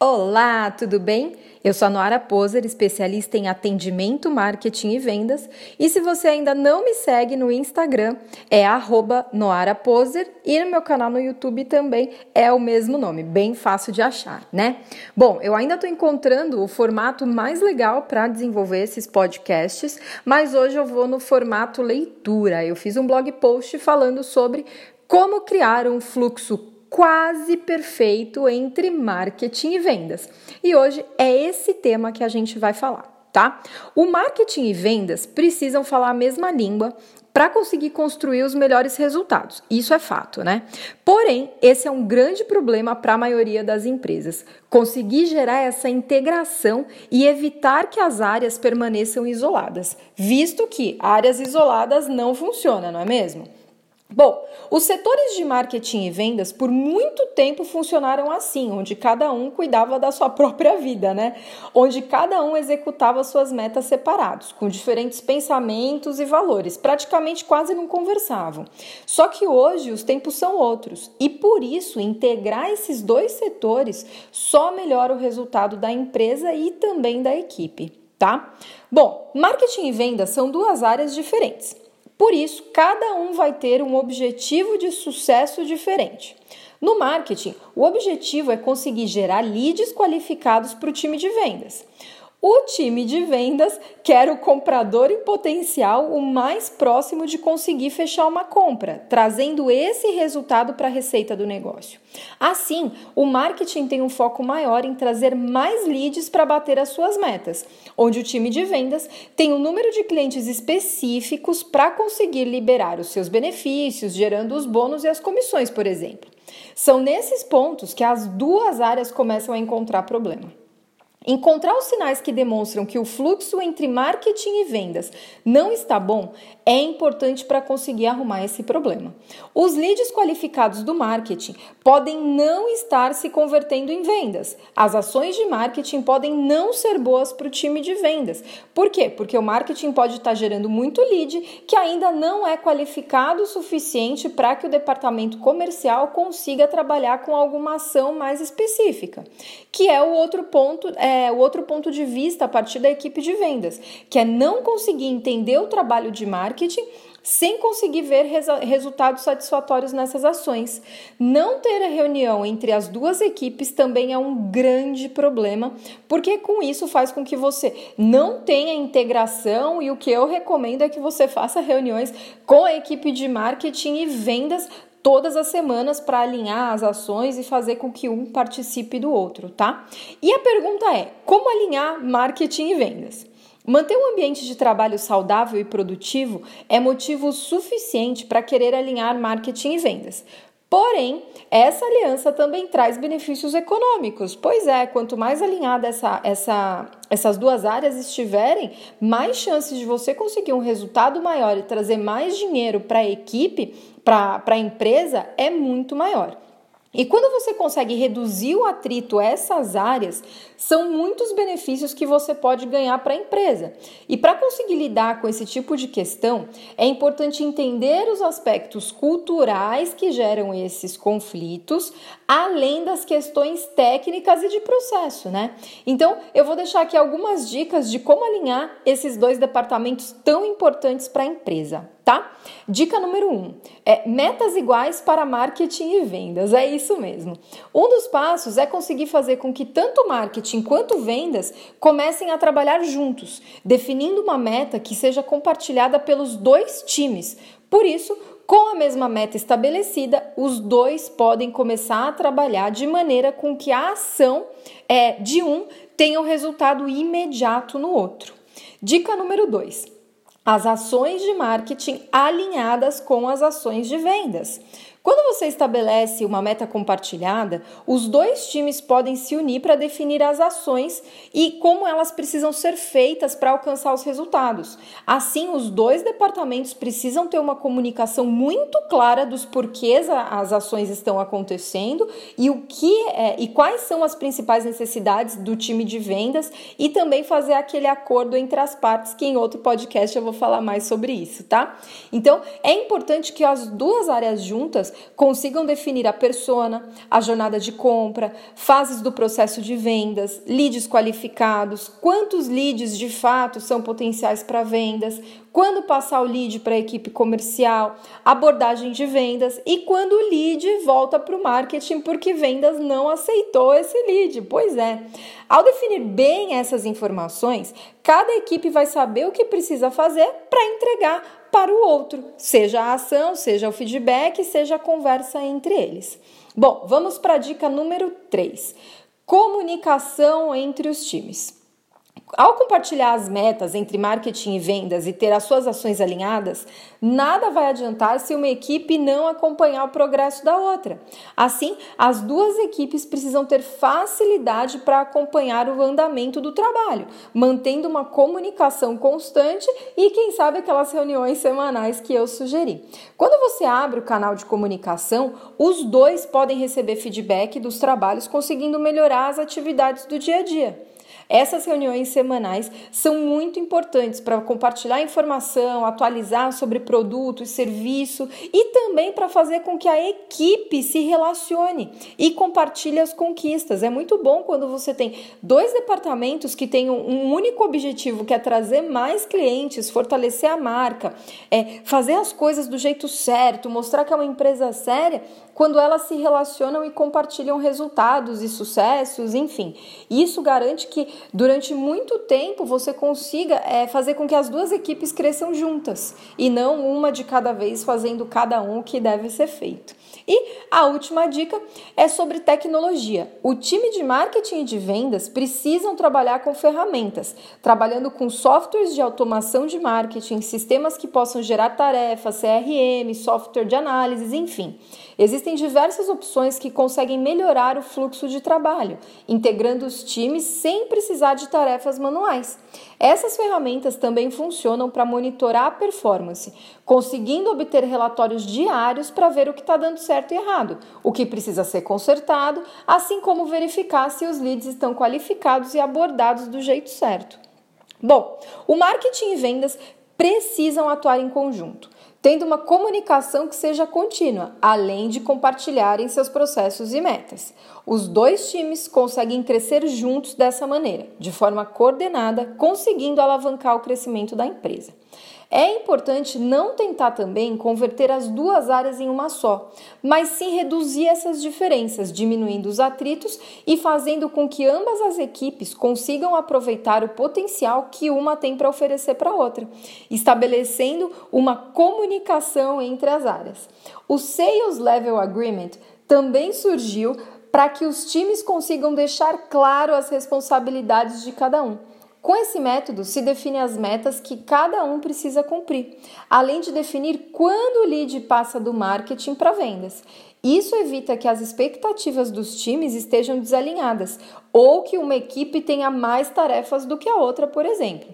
Olá, tudo bem? Eu sou a Noara Poser, especialista em atendimento, marketing e vendas. E se você ainda não me segue no Instagram, é @noaraposer e no meu canal no YouTube também é o mesmo nome, bem fácil de achar, né? Bom, eu ainda estou encontrando o formato mais legal para desenvolver esses podcasts, mas hoje eu vou no formato leitura. Eu fiz um blog post falando sobre como criar um fluxo quase perfeito entre marketing e vendas. E hoje é esse tema que a gente vai falar. Tá? O marketing e vendas precisam falar a mesma língua para conseguir construir os melhores resultados. Isso é fato, né? Porém, esse é um grande problema para a maioria das empresas. Conseguir gerar essa integração e evitar que as áreas permaneçam isoladas, visto que áreas isoladas não funcionam, não é mesmo? Bom, os setores de marketing e vendas por muito tempo funcionaram assim, onde cada um cuidava da sua própria vida, né? Onde cada um executava suas metas separados, com diferentes pensamentos e valores, praticamente quase não conversavam. Só que hoje os tempos são outros e por isso integrar esses dois setores só melhora o resultado da empresa e também da equipe, tá? Bom, marketing e vendas são duas áreas diferentes. Por isso, cada um vai ter um objetivo de sucesso diferente. No marketing, o objetivo é conseguir gerar leads qualificados para o time de vendas. O time de vendas quer o comprador em potencial o mais próximo de conseguir fechar uma compra, trazendo esse resultado para a receita do negócio. Assim, o marketing tem um foco maior em trazer mais leads para bater as suas metas, onde o time de vendas tem um número de clientes específicos para conseguir liberar os seus benefícios, gerando os bônus e as comissões, por exemplo. São nesses pontos que as duas áreas começam a encontrar problema. Encontrar os sinais que demonstram que o fluxo entre marketing e vendas não está bom é importante para conseguir arrumar esse problema. Os leads qualificados do marketing podem não estar se convertendo em vendas. As ações de marketing podem não ser boas para o time de vendas. Por quê? Porque o marketing pode estar gerando muito lead que ainda não é qualificado o suficiente para que o departamento comercial consiga trabalhar com alguma ação mais específica, que é o outro ponto. É, é, o outro ponto de vista a partir da equipe de vendas, que é não conseguir entender o trabalho de marketing sem conseguir ver resultados satisfatórios nessas ações. Não ter a reunião entre as duas equipes também é um grande problema, porque com isso faz com que você não tenha integração e o que eu recomendo é que você faça reuniões com a equipe de marketing e vendas todas as semanas para alinhar as ações e fazer com que um participe do outro, tá? E a pergunta é: como alinhar marketing e vendas? Manter um ambiente de trabalho saudável e produtivo é motivo suficiente para querer alinhar marketing e vendas. Porém, essa aliança também traz benefícios econômicos. Pois é, quanto mais alinhada essa, essa, essas duas áreas estiverem, mais chances de você conseguir um resultado maior e trazer mais dinheiro para a equipe, para a empresa, é muito maior. E quando você consegue reduzir o atrito a essas áreas, são muitos benefícios que você pode ganhar para a empresa. E para conseguir lidar com esse tipo de questão, é importante entender os aspectos culturais que geram esses conflitos, além das questões técnicas e de processo, né? Então, eu vou deixar aqui algumas dicas de como alinhar esses dois departamentos tão importantes para a empresa tá? Dica número 1 um, é metas iguais para marketing e vendas. É isso mesmo. Um dos passos é conseguir fazer com que tanto marketing quanto vendas comecem a trabalhar juntos, definindo uma meta que seja compartilhada pelos dois times. Por isso, com a mesma meta estabelecida, os dois podem começar a trabalhar de maneira com que a ação é, de um tenha um resultado imediato no outro. Dica número 2 as ações de marketing alinhadas com as ações de vendas. Quando você estabelece uma meta compartilhada, os dois times podem se unir para definir as ações e como elas precisam ser feitas para alcançar os resultados. Assim, os dois departamentos precisam ter uma comunicação muito clara dos porquês as ações estão acontecendo e o que é, e quais são as principais necessidades do time de vendas e também fazer aquele acordo entre as partes, que em outro podcast eu vou falar mais sobre isso, tá? Então, é importante que as duas áreas juntas consigam definir a persona, a jornada de compra, fases do processo de vendas, leads qualificados, quantos leads de fato são potenciais para vendas, quando passar o lead para a equipe comercial, abordagem de vendas e quando o lead volta para o marketing porque vendas não aceitou esse lead. Pois é. Ao definir bem essas informações, cada equipe vai saber o que precisa fazer para entregar para o outro, seja a ação, seja o feedback, seja a conversa entre eles. Bom, vamos para a dica número 3: comunicação entre os times. Ao compartilhar as metas entre marketing e vendas e ter as suas ações alinhadas, nada vai adiantar se uma equipe não acompanhar o progresso da outra. Assim, as duas equipes precisam ter facilidade para acompanhar o andamento do trabalho, mantendo uma comunicação constante e, quem sabe, aquelas reuniões semanais que eu sugeri. Quando você abre o canal de comunicação, os dois podem receber feedback dos trabalhos, conseguindo melhorar as atividades do dia a dia. Essas reuniões semanais são muito importantes para compartilhar informação, atualizar sobre produto e serviço e também para fazer com que a equipe se relacione e compartilhe as conquistas. É muito bom quando você tem dois departamentos que têm um único objetivo, que é trazer mais clientes, fortalecer a marca, é fazer as coisas do jeito certo, mostrar que é uma empresa séria quando elas se relacionam e compartilham resultados e sucessos, enfim. Isso garante que durante muito tempo você consiga é, fazer com que as duas equipes cresçam juntas e não uma de cada vez fazendo cada um o que deve ser feito. E a última dica é sobre tecnologia. O time de marketing e de vendas precisam trabalhar com ferramentas, trabalhando com softwares de automação de marketing, sistemas que possam gerar tarefas, CRM, software de análise, enfim. Existem diversas opções que conseguem melhorar o fluxo de trabalho, integrando os times sem precisar de tarefas manuais. Essas ferramentas também funcionam para monitorar a performance, conseguindo obter relatórios diários para ver o que está dando certo e errado, o que precisa ser consertado, assim como verificar se os leads estão qualificados e abordados do jeito certo. Bom, o marketing e vendas precisam atuar em conjunto tendo uma comunicação que seja contínua, além de compartilharem seus processos e metas. Os dois times conseguem crescer juntos dessa maneira, de forma coordenada, conseguindo alavancar o crescimento da empresa. É importante não tentar também converter as duas áreas em uma só, mas sim reduzir essas diferenças, diminuindo os atritos e fazendo com que ambas as equipes consigam aproveitar o potencial que uma tem para oferecer para a outra, estabelecendo uma comunicação entre as áreas. O Sales Level Agreement também surgiu para que os times consigam deixar claro as responsabilidades de cada um. Com esse método, se define as metas que cada um precisa cumprir, além de definir quando o lead passa do marketing para vendas. Isso evita que as expectativas dos times estejam desalinhadas ou que uma equipe tenha mais tarefas do que a outra, por exemplo.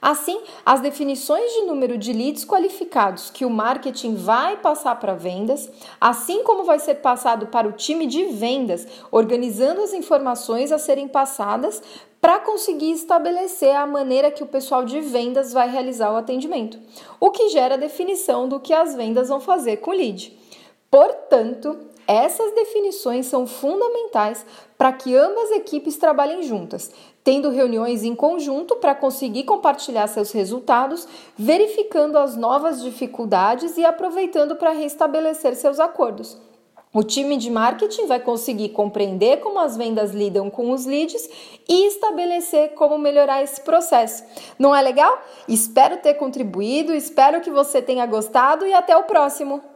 Assim, as definições de número de leads qualificados que o marketing vai passar para vendas, assim como vai ser passado para o time de vendas, organizando as informações a serem passadas para conseguir estabelecer a maneira que o pessoal de vendas vai realizar o atendimento, o que gera a definição do que as vendas vão fazer com o lead. Portanto, essas definições são fundamentais para que ambas equipes trabalhem juntas, tendo reuniões em conjunto para conseguir compartilhar seus resultados, verificando as novas dificuldades e aproveitando para restabelecer seus acordos. O time de marketing vai conseguir compreender como as vendas lidam com os leads e estabelecer como melhorar esse processo. Não é legal? Espero ter contribuído, espero que você tenha gostado e até o próximo!